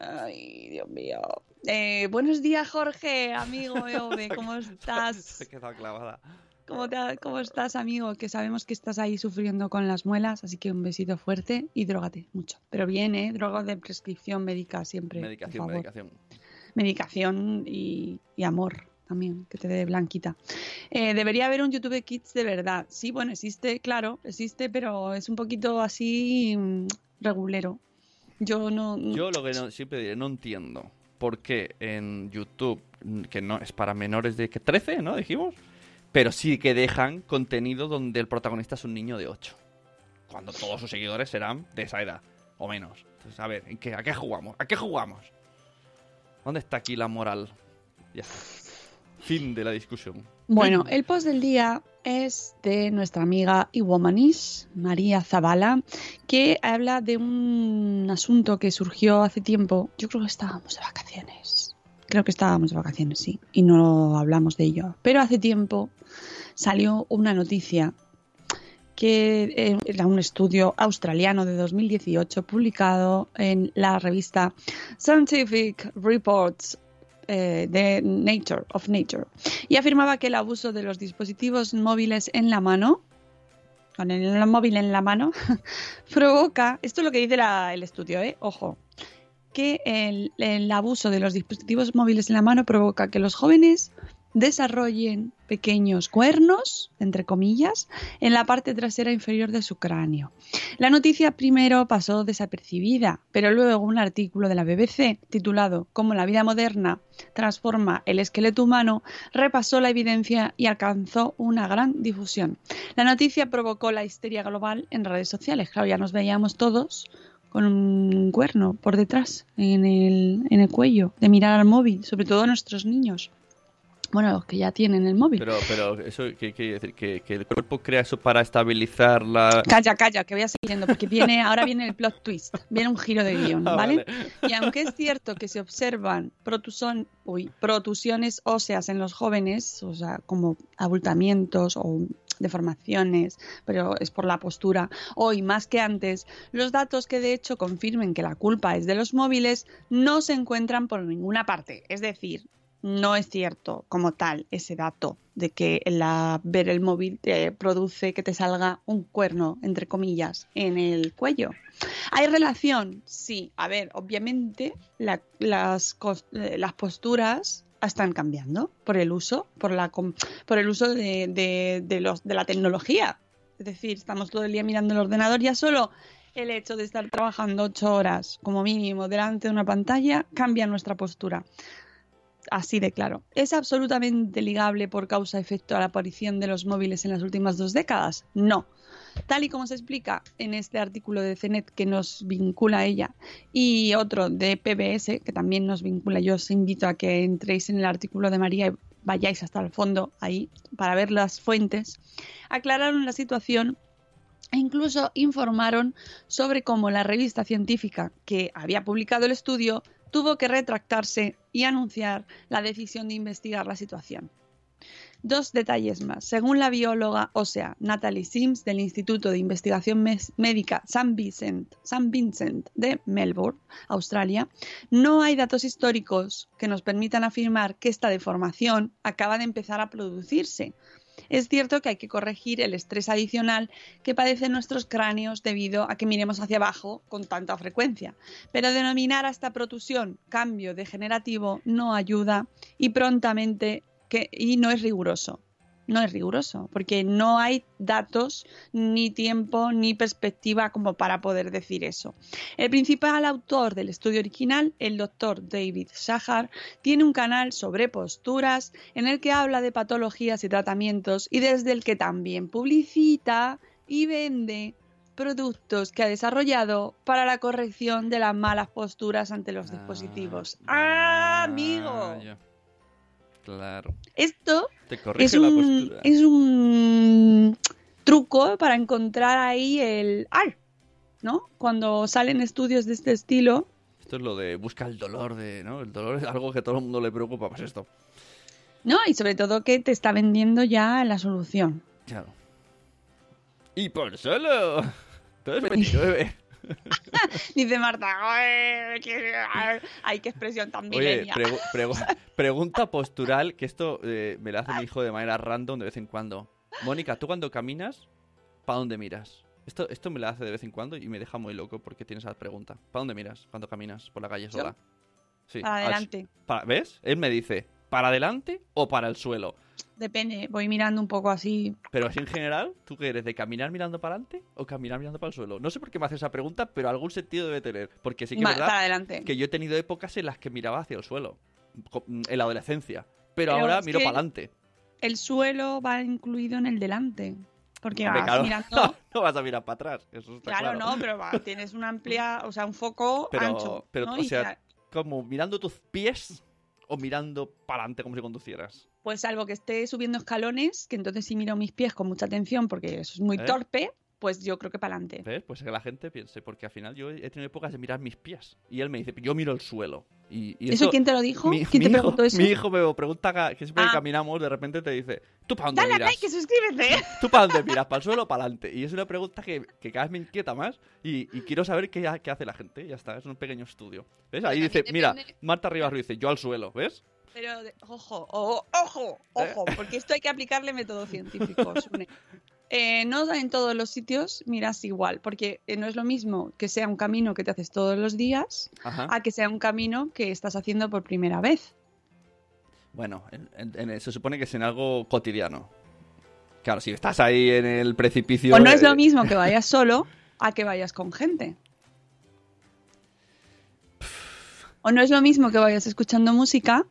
Ay, Dios mío. Eh, buenos días, Jorge, amigo ¿cómo estás? Se quedado clavada. ¿Cómo, estás, amigo? Que sabemos que estás ahí sufriendo con las muelas, así que un besito fuerte y drogate mucho. Pero bien, ¿eh? Droga de prescripción médica siempre. Medicación, medicación. Medicación y, amor también, que te dé blanquita. Eh, debería haber un YouTube Kids de verdad. Sí, bueno, existe, claro, existe, pero es un poquito así mm, regulero. Yo no. Yo lo que siempre diré, no entiendo por qué en YouTube, que no es para menores de que 13, ¿no? Dijimos pero sí que dejan contenido donde el protagonista es un niño de 8. Cuando todos sus seguidores serán de esa edad, o menos. Entonces, a ver, ¿en qué, ¿a qué jugamos? ¿A qué jugamos? ¿Dónde está aquí la moral? Ya está. Fin de la discusión. Bueno, el post del día es de nuestra amiga y womanish, María Zavala, que habla de un asunto que surgió hace tiempo. Yo creo que estábamos de vacaciones creo que estábamos de vacaciones, sí, y no hablamos de ello. Pero hace tiempo salió una noticia que eh, era un estudio australiano de 2018 publicado en la revista Scientific Reports eh, de Nature of Nature y afirmaba que el abuso de los dispositivos móviles en la mano con el móvil en la mano provoca esto es lo que dice el estudio, ¿eh? ojo que el, abuso de los dispositivos móviles en la mano provoca que los jóvenes desarrollen pequeños cuernos, entre comillas, en la parte trasera inferior de su cráneo. La noticia primero pasó desapercibida, pero luego un artículo de la BBC titulado Cómo la vida moderna transforma el esqueleto humano repasó la evidencia y alcanzó una gran difusión. La noticia provocó la histeria global en redes sociales. Claro, ya nos veíamos todos con un cuerno por detrás, en el, en el cuello, de mirar al móvil, sobre todo a nuestros niños. Bueno, los que ya tienen el móvil. Pero, pero eso ¿qué quiere decir? ¿Que, que el cuerpo crea eso para estabilizar la... Calla, calla, que voy a seguir yendo, porque viene, ahora viene el plot twist, viene un giro de guion, Ah, ¿vale? vale. Y aunque es cierto que se observan protuson- uy, protusiones óseas en los jóvenes, o sea, como abultamientos o deformaciones, pero es por la postura, hoy más que antes, los datos que de hecho confirmen que la culpa es de los móviles no se encuentran por ninguna parte. Es decir, no es cierto como tal ese dato de que ver el móvil te produce que te salga un cuerno, entre comillas, en el cuello. ¿Hay relación? Sí. A ver, obviamente eh, las posturas están cambiando por el uso, por, la, por el uso de, de- de los, de la tecnología. Es decir, estamos todo el día mirando el ordenador, ya solo el hecho de estar trabajando ocho horas como mínimo delante de una pantalla cambia nuestra postura. Así de claro. ¿Es absolutamente ligable por causa-efecto a la aparición de los móviles en las últimas dos décadas? No. Tal y como se explica en este artículo de CENET que nos vincula a ella y otro de PBS que también nos vincula, yo os invito a que entréis en el artículo de María y vayáis hasta el fondo ahí para ver las fuentes, aclararon la situación e incluso informaron sobre cómo la revista científica que había publicado el estudio tuvo que retractarse y anunciar la decisión de investigar la situación. Dos detalles más. Según la bióloga ósea Natalie Sims del Instituto de Investigación Médica San Vincent de Melbourne, Australia, no hay datos históricos que nos permitan afirmar que esta deformación acaba de empezar a producirse. Es cierto que hay que corregir el estrés adicional que padecen nuestros cráneos debido a que miremos hacia abajo con tanta frecuencia, pero denominar a esta protusión cambio degenerativo no ayuda y prontamente y no es riguroso. No es riguroso, porque no hay datos, ni tiempo, ni perspectiva como para poder decir eso. El principal autor del estudio original, el doctor David Shahar, tiene un canal sobre posturas en el que habla de patologías y tratamientos y desde el que también publicita y vende productos que ha desarrollado para la corrección de las malas posturas ante los dispositivos. ¡Ah, amigo! Ah, ya. Claro. Esto Te es un, es un truco para encontrar ahí el AR, ¿no? Cuando salen estudios de este estilo, Esto es lo de busca el dolor de, ¿no? El dolor es algo que a todo el mundo le preocupa, pues esto. ¿no? Y sobre todo que te está vendiendo ya la solución. Claro. Y por solo. Todo es 29. Dice Marta, "Ay, qué- expresión tan Oye, milenia". pregu- pregu- pregunta postural, que esto eh, me la hace mi hijo de manera random de vez en cuando. Mónica, ¿tú cuando caminas, ¿para dónde miras? Esto, esto me la hace de vez en cuando y me deja muy loco porque tiene esa pregunta. ¿Para dónde miras cuando caminas por la calle sola? Sí, Para adelante. para- ¿Ves? Él me dice, ¿para adelante o para el suelo? Depende, voy mirando un poco así. Pero así en general, ¿tú qué eres? ¿De caminar mirando para adelante o caminar mirando para el suelo? No sé por qué me hace esa pregunta, pero algún sentido debe tener. Porque sí que es verdad adelante. que yo he tenido épocas en las que miraba hacia el suelo, en la adolescencia. Pero, Pero ahora miro para adelante. El suelo va incluido en el delante. Porque Hombre, vas claro, mirando. no vas a mirar para atrás. Eso está Claro, claro. no, pero va, tienes una amplia, o sea, un foco Pero, ancho. pero ¿no? o sea, como mirando tus pies o mirando para adelante como si conducieras. Pues salvo que esté subiendo escalones, que entonces sí miro mis pies con mucha atención porque eso es muy ¿Eh? torpe, pues yo creo que para adelante. ¿Ves? Pues que la gente piense, porque al final yo he tenido épocas de mirar mis pies. Y él me dice, yo miro el suelo. Y, y ¿Eso quién te lo dijo? Mi, ¿Quién mi te hijo, preguntó eso? mi hijo me pregunta que siempre que Ah. caminamos, de repente te dice, ¿tú para dónde Dale miras? like y suscríbete. ¿Tú para dónde miras? ¿Para el suelo o para adelante? Y es una pregunta que, que cada vez me inquieta más y, y quiero saber qué, ha- qué hace la gente. Ya está, es un pequeño estudio. ¿Ves? Ahí Pues dice, mira, Marta Rivas Ruiz dice, yo al suelo, ¿ves? Pero, de- ojo, o- ojo, ojo, porque esto hay que aplicarle método científico. Eh, no en todos los sitios miras igual, porque eh, no es lo mismo que sea un camino que te haces todos los días Ajá. a que sea un camino que estás haciendo por primera vez. Bueno, en- en- en- se supone que es en algo cotidiano. Claro, si estás ahí en el precipicio... O no es eh, lo mismo que vayas solo a que vayas con gente. O no es lo mismo que vayas escuchando música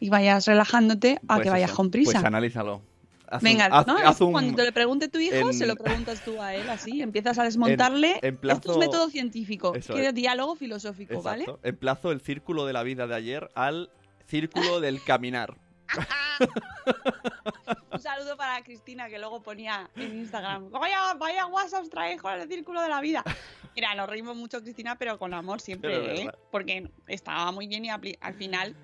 y vayas relajándote a pues que vayas eso, con prisa. Pues analízalo. Haz un- Venga, haz- ¿no? haz Es un- cuando te lo pregunte tu hijo, en- se lo preguntas tú a él, así. Empiezas a desmontarle. en Esto plazo- es método científico, Eso que es. diálogo filosófico, ¿vale? Exacto. Emplazo el círculo de la vida de ayer al círculo del caminar. Un saludo para Cristina, que luego ponía en Instagram, vaya, vaya WhatsApp traes con el círculo de la vida. Mira, nos reímos mucho, Cristina, pero con amor siempre, es ¿eh? Porque estaba muy bien y al final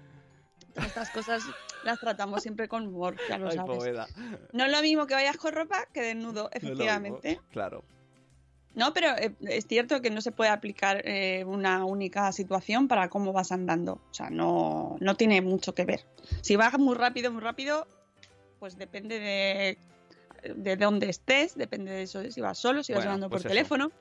estas cosas las tratamos siempre con humor, ya lo Ay, sabes. Poveda. No es lo mismo que vayas con ropa que desnudo, efectivamente. Claro. No, pero eh, es cierto que no se puede aplicar eh, una única situación para cómo vas andando. O sea, no, no tiene mucho que ver. Si vas muy rápido, muy rápido, pues depende de, de dónde estés, depende de eso, si vas solo, si vas Bueno, hablando por pues eso. teléfono.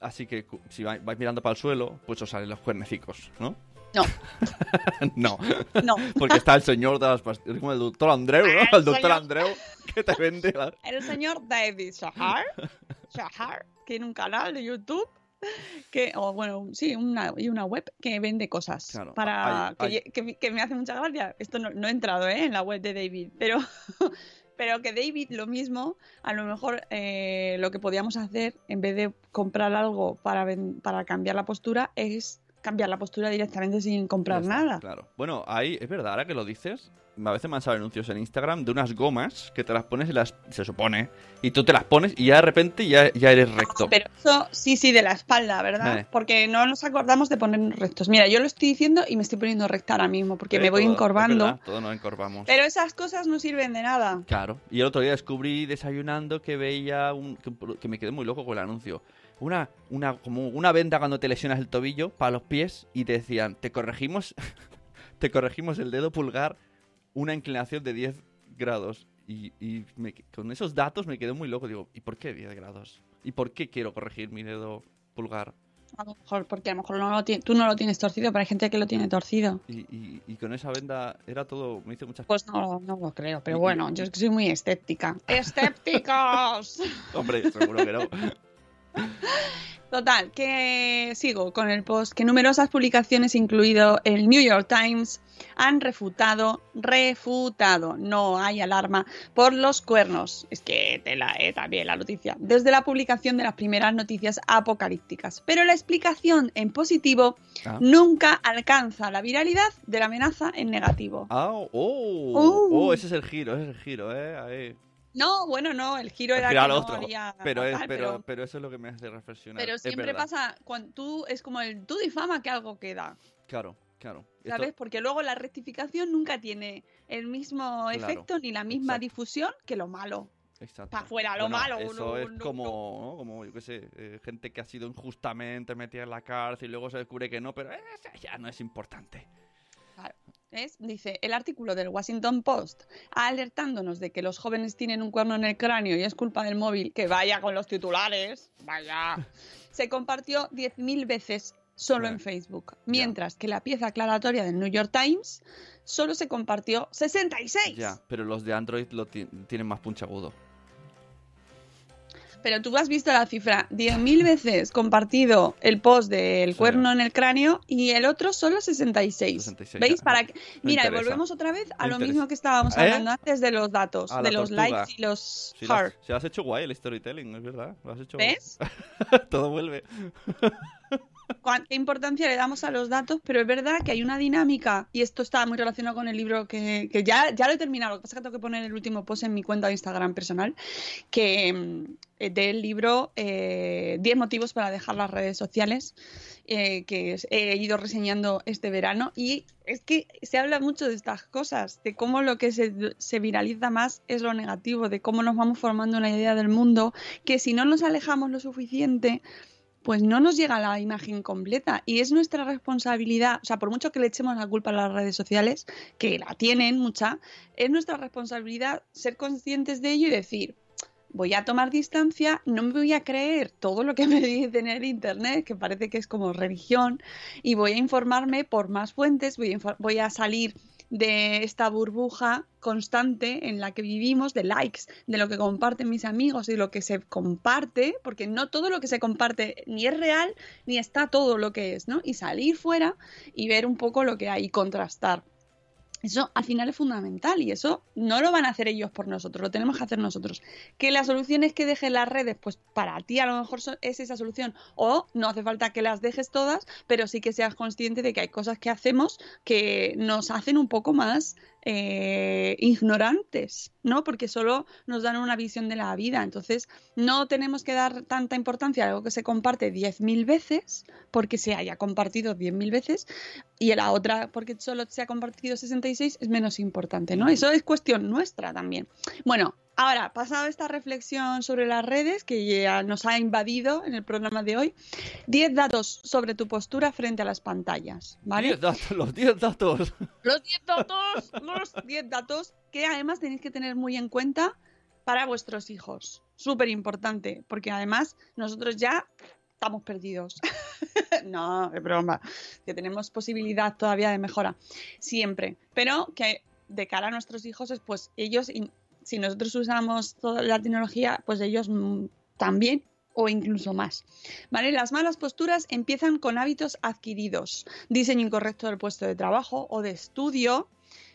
Así que si vais, vais mirando para el suelo, pues os salen los cuernecicos, ¿no? No, no. no. Porque está el señor de las pastillas, como el doctor Andreu, ¿no? El El doctor Andreu que te vende la- El señor David Shahar, Shahar tiene un canal de YouTube que, o bueno, sí, una, y una web que vende cosas Claro, para hay- que, hay- lle- que- que me hace mucha gracia. Esto no, no he entrado ¿eh? en la web de David, pero, pero que David lo mismo, a lo mejor eh, lo que podíamos hacer en vez de comprar algo para, para cambiar la postura es cambiar la postura directamente sin comprar está, nada. Claro. Bueno, ahí es verdad, ahora que lo dices, a veces me han salido anuncios en Instagram de unas gomas que te las pones y las. Se supone. Y tú te las pones y ya de repente ya, ya eres recto. Pero eso sí, sí, de la espalda, ¿verdad? Eh. Porque no nos acordamos de ponernos rectos. Mira, yo lo estoy diciendo y me estoy poniendo recta ahora mismo porque Eh, me voy todo- encorvando. verdad, Todos nos encorvamos. Pero esas cosas no sirven de nada. Claro. Y el otro día descubrí desayunando que veía un, que, que me quedé muy loco con el anuncio. Una, una, como una venda cuando te lesionas el tobillo para los pies y te decían, te corregimos, te corregimos el dedo pulgar una inclinación de 10 grados. Y, y me- con esos datos me quedé muy loco. Digo, ¿y por qué 10 grados? ¿Y por qué quiero corregir mi dedo pulgar? A lo mejor, porque a lo mejor no lo tú no lo tienes torcido, pero hay gente que lo tiene torcido. Y, y- y con esa venda era todo, me hizo muchas Pues no, no lo creo, pero bueno, yo es que soy muy escéptica. ¡Escépticos! Hombre, seguro que no. Total, que sigo con el post que numerosas publicaciones, incluido el New York Times, han refutado, refutado, no hay alarma, por los cuernos. Es que te la he también la noticia. Desde la publicación de las primeras noticias apocalípticas. Pero la explicación en positivo Ah. nunca alcanza la viralidad de la amenaza en negativo. Ah, oh, Uh. oh, ese es el giro, ese es el giro, eh. Ahí. No, bueno, no, el giro era que no otro. haría pero, es, tal, pero, pero eso es lo que me hace reflexionar. pero siempre pasa cuando tú es como el tú difama que algo queda. Claro, claro. Esto- ¿Sabes? Porque luego la rectificación nunca tiene el mismo Claro, efecto ni la misma exacto. difusión que lo malo. Exacto. Pa' fuera, lo Bueno, malo, Eso no, es no, como, ¿no? como, yo qué sé, eh, gente que ha sido injustamente metida en la cárcel y luego se descubre que no, pero eh, ya no es importante. Dice el artículo del Washington Post alertándonos de que los jóvenes tienen un cuerno en el cráneo y es culpa del móvil, que vaya con los titulares, vaya. Se compartió 10.000 veces solo en Facebook, mientras que la pieza aclaratoria del New York Times solo se compartió 66. Ya, pero los de Android lo ti- tienen más puntiagudo. Pero tú has visto la cifra, 10.000 veces compartido el post del Sí. cuerno en el cráneo y el otro solo 66. 66, ¿Veis? Para que... Mira, interesa. volvemos otra vez a Me lo interesa. mismo que estábamos ¿Eh? hablando antes de los datos, A de los tortuga. likes y los Si lo, has, heart. si lo has hecho guay el storytelling, es verdad. Lo has hecho ¿Ves? Todo vuelve. Cuánta importancia le damos a los datos, pero es verdad que hay una dinámica, y esto está muy relacionado con el libro que, que ya, ya lo he terminado, lo que pasa es que tengo que poner el último post en mi cuenta de Instagram personal, que mm, del libro eh, 10 motivos para dejar las redes sociales, eh, que he ido reseñando este verano, y es que se habla mucho de estas cosas, de cómo lo que se, se viraliza más es lo negativo, de cómo nos vamos formando una idea del mundo, que si no nos alejamos lo suficiente, pues no nos llega la imagen completa. Y es nuestra responsabilidad, o sea, por mucho que le echemos la culpa a las redes sociales, que la tienen mucha, es nuestra responsabilidad ser conscientes de ello y decir, voy a tomar distancia, no me voy a creer todo lo que me dicen en internet, que parece que es como religión, y voy a informarme por más fuentes, voy a, voy a salir de esta burbuja constante en la que vivimos, de likes, de lo que comparten mis amigos y lo que se comparte, porque no todo lo que se comparte ni es real, ni está todo lo que es, ¿no? Y salir fuera y ver un poco lo que hay y contrastar. Eso al final es fundamental y eso no lo van a hacer ellos por nosotros, lo tenemos que hacer nosotros. Que la solución es que dejes las redes, pues para ti a lo mejor es esa solución. O no hace falta que las dejes todas, pero sí que seas consciente de que hay cosas que hacemos que nos hacen un poco más eh, ignorantes, ¿no? Porque solo nos dan una visión de la vida. Entonces, no tenemos que dar tanta importancia a algo que se comparte 10.000 veces, porque se haya compartido 10.000 veces, y a la otra, porque solo se ha compartido 66, es menos importante, ¿no? Eso es cuestión nuestra también. Bueno, Ahora, pasado esta reflexión sobre las redes que ya nos ha invadido en el programa de hoy, 10 datos sobre tu postura frente a las pantallas, ¿vale? 10 datos, los 10 datos. Los 10 datos, los 10 datos que además tenéis que tener muy en cuenta para vuestros hijos. Súper importante, porque además nosotros ya estamos perdidos. no, es broma, que tenemos posibilidad todavía de mejora, siempre, pero que de cara a nuestros hijos, pues ellos si nosotros usamos toda la tecnología, pues ellos mm, también o incluso más. ¿Vale? Las malas posturas empiezan con hábitos adquiridos, diseño incorrecto del puesto de trabajo o de estudio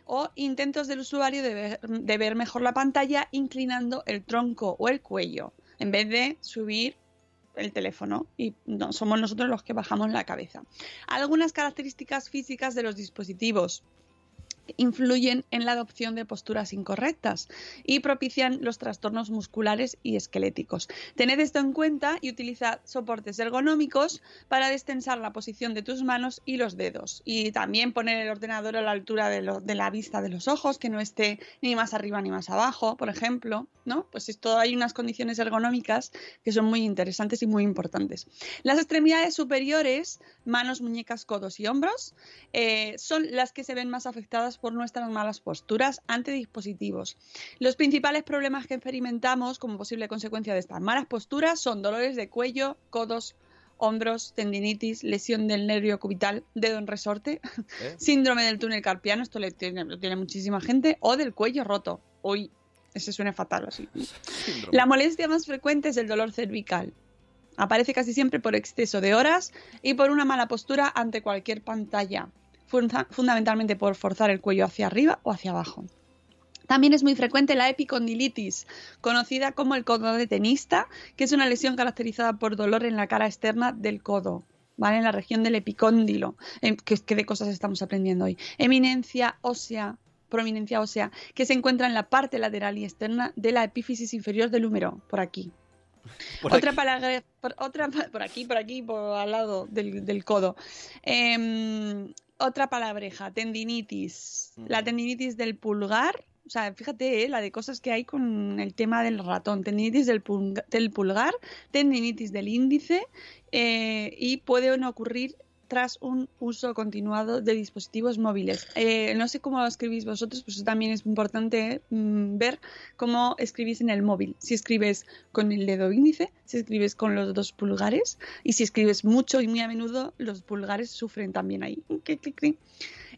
o intentos del usuario de ver, mejor la pantalla inclinando el tronco o el cuello en vez de subir el teléfono y somos nosotros los que bajamos la cabeza. Algunas características físicas de los dispositivos influyen en la adopción de posturas incorrectas y propician los trastornos musculares y esqueléticos. Tened esto en cuenta y utilizad soportes ergonómicos para destensar la posición de tus manos y los dedos. Y también poner el ordenador a la altura de, la vista de los ojos, que no esté ni más arriba ni más abajo, por ejemplo. ¿no? Pues esto hay unas condiciones ergonómicas que son muy interesantes y muy importantes. Las extremidades superiores, manos, muñecas, codos y hombros, eh, son las que se ven más afectadas por nuestras malas posturas ante dispositivos. Los principales problemas que experimentamos como posible consecuencia de estas malas posturas son dolores de cuello, codos, hombros, tendinitis, lesión del nervio cubital, dedo en resorte, ¿Eh? síndrome del túnel carpiano, esto lo tiene, tiene muchísima gente, o del cuello roto. Uy, ese suena fatal así. La molestia más frecuente es el dolor cervical. Aparece casi siempre por exceso de horas y por una mala postura ante cualquier pantalla fundamentalmente por forzar el cuello hacia arriba o hacia abajo. También es muy frecuente la epicondilitis, conocida como el codo de tenista, que es una lesión caracterizada por dolor en la cara externa del codo, ¿vale? En la región del epicóndilo, que, que de cosas estamos aprendiendo hoy. Eminencia ósea, prominencia ósea, que se encuentra en la parte lateral y externa de la epífisis inferior del húmero, por aquí. otra palabra, por, otra, por aquí, por aquí, por al lado del, codo. Em, otra palabreja, tendinitis. La tendinitis del pulgar, o sea, fíjate eh, la de cosas que hay con el tema del ratón. Tendinitis del, pulgar, tendinitis del índice eh, y pueden ocurrir tras un uso continuado de dispositivos móviles. Eh, no sé cómo lo escribís vosotros, pues eso también es importante mm, ver cómo escribís en el móvil. Si escribes con el dedo índice, si escribes con los dos pulgares y si escribes mucho y muy a menudo, los pulgares sufren también ahí.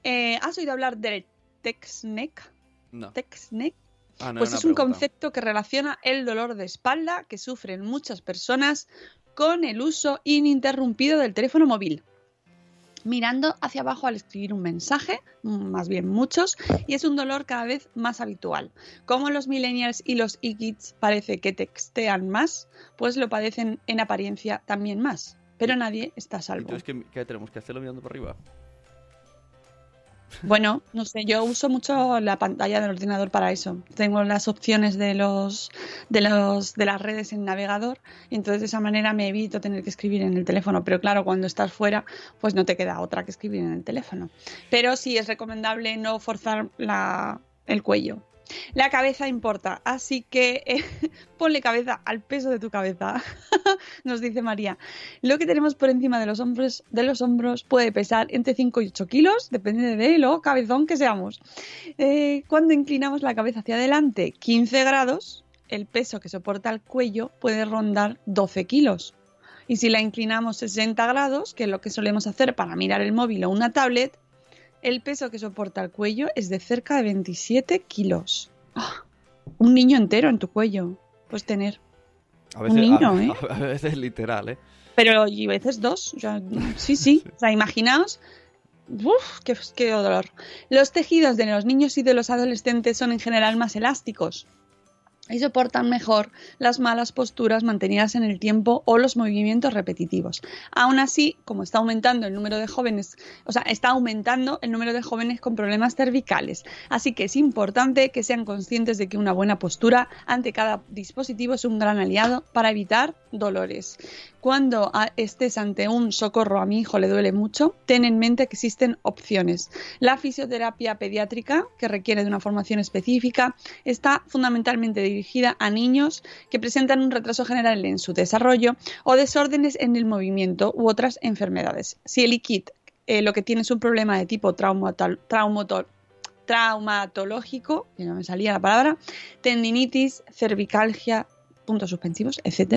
Eh, ¿Has oído hablar del TexNeck? No. TexNeck. Ah, pues es un concepto que relaciona el dolor de espalda que sufren muchas personas con el uso ininterrumpido del teléfono móvil mirando hacia abajo al escribir un mensaje, más bien muchos, y es un dolor cada vez más habitual. Como los millennials y los e-kids parece que textean más, pues lo padecen en apariencia también más. Pero nadie está a salvo. Entonces, ¿qué, tenemos que hacerlo mirando por arriba? Bueno, no sé, yo uso mucho la pantalla del ordenador para eso. Tengo las opciones de los de los de las redes en navegador y entonces de esa manera me evito tener que escribir en el teléfono, pero claro, cuando estás fuera, pues no te queda otra que escribir en el teléfono. Pero sí es recomendable no forzar la, el cuello. La cabeza importa, así que eh, ponle cabeza al peso de tu cabeza, nos dice María. Lo que tenemos por encima de los hombros, puede pesar entre 5 y 8 kilos, depende de lo cabezón que seamos. Eh, cuando inclinamos la cabeza hacia adelante 15 grados, el peso que soporta el cuello puede rondar 12 kilos. Y si la inclinamos 60 grados, que es lo que solemos hacer para mirar el móvil o una tablet, el peso que soporta el cuello es de cerca de 27 kilos. ¡Ah! Un niño entero en tu cuello puedes tener. A veces, un niño, ¿eh? A veces literal, ¿eh? Pero y a veces dos. sí, sí. O sea, imaginaos. Uf, qué, qué dolor. Los tejidos de los niños y de los adolescentes son en general más elásticos. Y soportan mejor las malas posturas mantenidas en el tiempo o los movimientos repetitivos. Aún así, como está aumentando el número de jóvenes, o sea, está aumentando el número de jóvenes con problemas cervicales, así que es importante que sean conscientes de que una buena postura ante cada dispositivo es un gran aliado para evitar dolores. Cuando estés ante un socorro a mi hijo le duele mucho, ten en mente que existen opciones. La fisioterapia pediátrica, que requiere de una formación específica, está fundamentalmente dirigida a niños que presentan un retraso general en su desarrollo o desórdenes en el movimiento u otras enfermedades. Si el IKIT eh, lo que tiene es un problema de tipo traumatológico, que no me salía la palabra, tendinitis, cervicalgia, puntos suspensivos, etc.,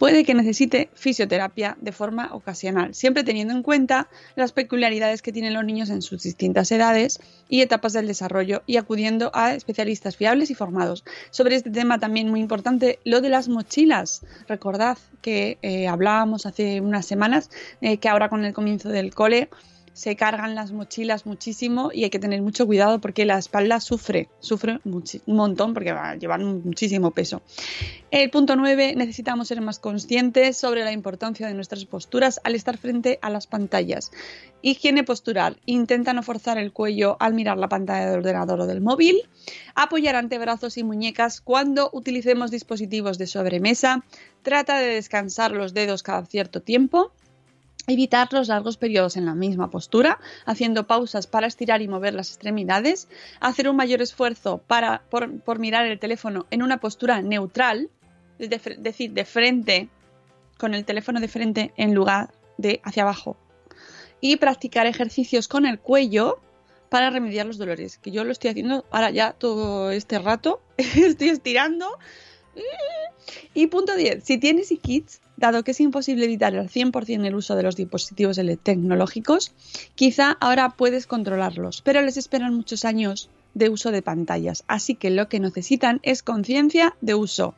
puede que necesite fisioterapia de forma ocasional, siempre teniendo en cuenta las peculiaridades que tienen los niños en sus distintas edades y etapas del desarrollo y acudiendo a especialistas fiables y formados. Sobre este tema también muy importante, lo de las mochilas. Recordad que eh, hablábamos hace unas semanas eh, que ahora con el comienzo del cole se cargan las mochilas muchísimo y hay que tener mucho cuidado porque la espalda sufre, sufre un montón porque va a llevar muchísimo peso. El punto 9, necesitamos ser más conscientes sobre la importancia de nuestras posturas al estar frente a las pantallas. Higiene postural, intenta no forzar el cuello al mirar la pantalla del ordenador o del móvil, apoyar antebrazos y muñecas cuando utilicemos dispositivos de sobremesa, trata de descansar los dedos cada cierto tiempo, Evitar los largos periodos en la misma postura, haciendo pausas para estirar y mover las extremidades. Hacer un mayor esfuerzo para, por, mirar el teléfono en una postura neutral, es decir, de frente, con el teléfono de frente en lugar de hacia abajo. Y practicar ejercicios con el cuello para remediar los dolores, que yo lo estoy haciendo ahora ya todo este rato. estoy estirando. Y punto 10. Si tienes e-kits, dado que es imposible evitar al 100% el uso de los dispositivos tecnológicos, quizá ahora puedes controlarlos, pero les esperan muchos años de uso de pantallas, así que lo que necesitan es conciencia de uso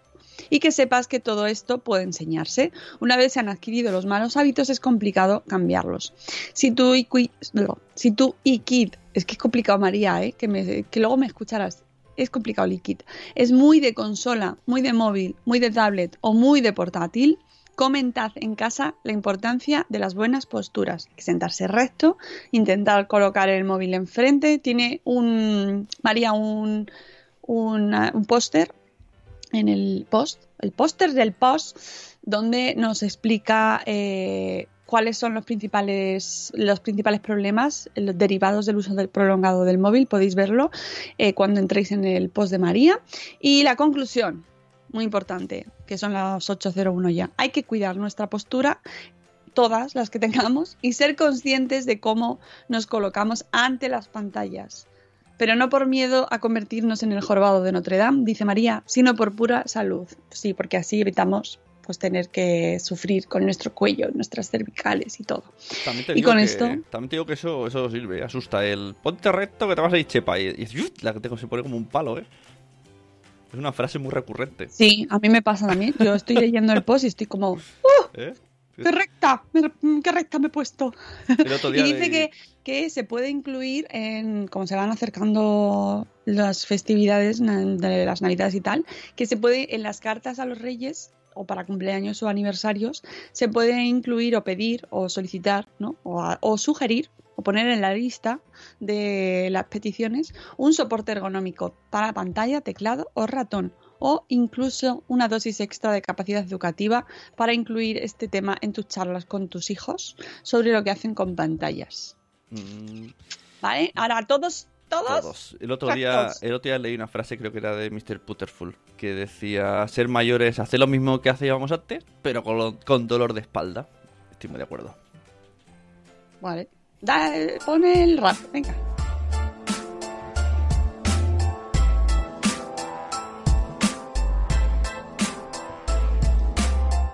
y que sepas que todo esto puede enseñarse. Una vez se han adquirido los malos hábitos es complicado cambiarlos. Si tu, tu e-kit, es que es complicado María, ¿eh? que, que luego me escucharás, es complicado el e-kit, es muy de consola, muy de móvil, muy de tablet o muy de portátil, Comentad en casa la importancia de las buenas posturas. Sentarse recto, intentar colocar el móvil enfrente. Tiene un, María, un, un, póster en el post, el póster del post, donde nos explica eh, cuáles son los principales, los principales problemas derivados del uso prolongado del móvil. Podéis verlo eh, cuando entréis en el post de María. Y la conclusión, muy importante, que son las 8.01 ya. Hay que cuidar nuestra postura, todas las que tengamos, y ser conscientes de cómo nos colocamos ante las pantallas. Pero no por miedo a convertirnos en el jorobado de Notre Dame, dice María, sino por pura salud. Sí, porque así evitamos pues tener que sufrir con nuestro cuello, nuestras cervicales y todo. y con esto... También te digo que eso, eso sirve, asusta el ponte recto que te vas a ir chepa y, y la que tengo se pone como un palo, ¿eh? Es una frase muy recurrente. Sí, a mí me pasa también. Yo estoy leyendo el post y estoy como, ¡Uh! ¿Eh? ¡Qué recta! ¡Qué recta me he puesto! y dice que, se puede incluir en, como se van acercando las festividades de las navidades y tal, que se puede en las cartas a los reyes o para cumpleaños o aniversarios, se puede incluir o pedir o solicitar ¿no? o, o sugerir o poner en la lista de las peticiones un soporte ergonómico para pantalla, teclado o ratón o incluso una dosis extra de capacidad educativa para incluir este tema en tus charlas con tus hijos sobre lo que hacen con pantallas. Mm. ¿Vale? Ahora todos todos. El otro día, el otro día leí una frase, creo que era de Mr. Putterful, que decía ser mayores, hacer lo mismo que hacíamos antes, pero con, con dolor de espalda. Estoy muy de acuerdo. Vale. Da, pone el rap, venga.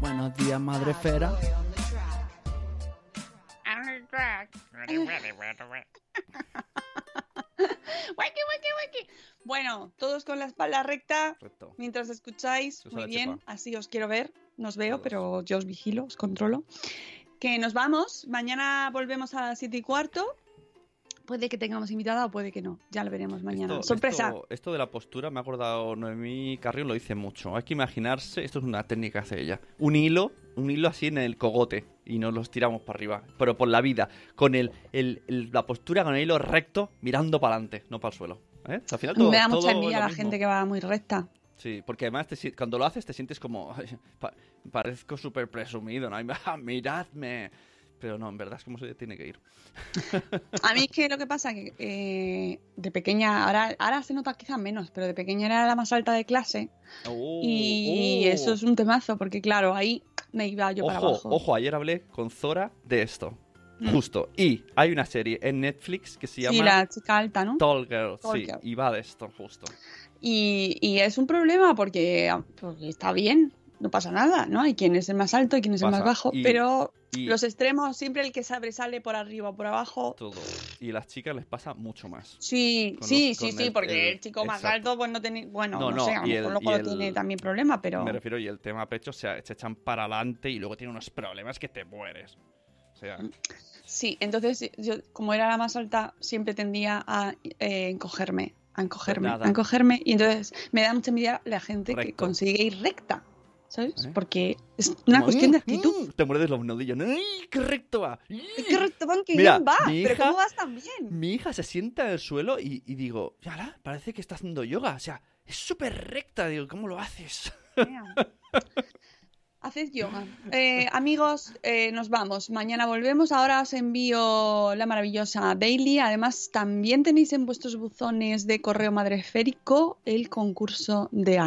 Buenos días, madre fera. Bueno, todos con la espalda recta. Mientras escucháis, muy bien. chepa. Así os quiero ver. Nos veo, Todos. pero yo os vigilo, os controlo. Que nos vamos. Mañana volvemos a las 7 y cuarto. Puede que tengamos invitada o puede que no. Ya lo veremos mañana. Esto- Sorpresa. Esto, esto de la postura me ha acordado Noemí Carrión, lo dice mucho. Hay que imaginarse, esto es una técnica que hace ella. Un hilo, un hilo así en el cogote y nos los tiramos para arriba. Pero por la vida, con el, el- el- la postura con el hilo recto, mirando para adelante, no para el suelo. ¿eh? Al final todo, Me da mucha envidia la mismo. gente que va muy recta. Sí, porque además te cuando lo haces te sientes como... "Ay, pa- parezco súper presumido, ¿no? Ay, "Ah, Miradme. Pero no, en verdad es como se tiene que ir. A mí es que lo que pasa que eh, de pequeña, ahora, ahora se nota quizás menos, pero de pequeña era la más alta de clase Oh, y oh. eso es un temazo porque claro, ahí me iba yo para abajo. ojo, ayer hablé con Zora de esto. Mm. Justo. Y hay una serie en Netflix que se Sí, llama la chica alta, ¿no? Tall Girl. Tall sí, Girl. y va de esto, justo. Y, y es un problema porque, porque está bien, no pasa nada, ¿no? Hay quien es el más alto y quien es el más bajo, Y- pero y- los extremos, siempre el que sabe sale por arriba o por abajo. Todo. Y a las chicas les pasa mucho más. Sí, Con sí, los- sí, sí, el- porque el, el- chico más alto, pues no tiene. Bueno, No, no, no, sé, a lo mejor tiene también problema, pero. Me refiero, y el tema pecho se, se echan para adelante y luego tiene unos problemas que te mueres. O sea, Sí, entonces yo, como era la más alta, siempre tendía a eh, encogerme, a encogerme, a encogerme. Y entonces me da mucha envidia la gente que consigue ir recta, ¿sabes? ¿Eh? Porque es una como, cuestión de "Mm, actitud. mm", te muerdes los nudillos. ¡Ay, qué recto va! Que recto van Mira, bien va, mi pero ¿cómo vas tan bien? Mi hija se sienta en el suelo y, y digo, ya parece que está haciendo yoga. O sea, es súper recta. Digo, ¿cómo lo haces? Haces yoga. Eh, amigos, eh, nos vamos. Mañana volvemos. Ahora os envío la maravillosa Daily. Además, también tenéis en vuestros buzones de correo madreférico el concurso de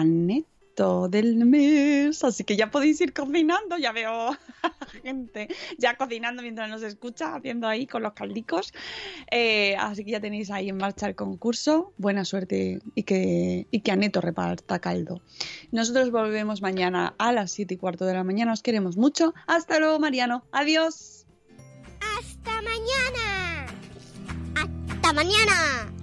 Del mes. Así que ya podéis ir cocinando. Ya veo gente ya cocinando mientras nos escucha, haciendo ahí con los caldicos. Eh, así que ya tenéis ahí en marcha el concurso. Buena suerte y que, y que Aneto reparta caldo. Nosotros volvemos mañana a las 7 y cuarto de la mañana. Os queremos mucho. Hasta luego, Mariano. Adiós. ¡Hasta mañana! ¡Hasta mañana!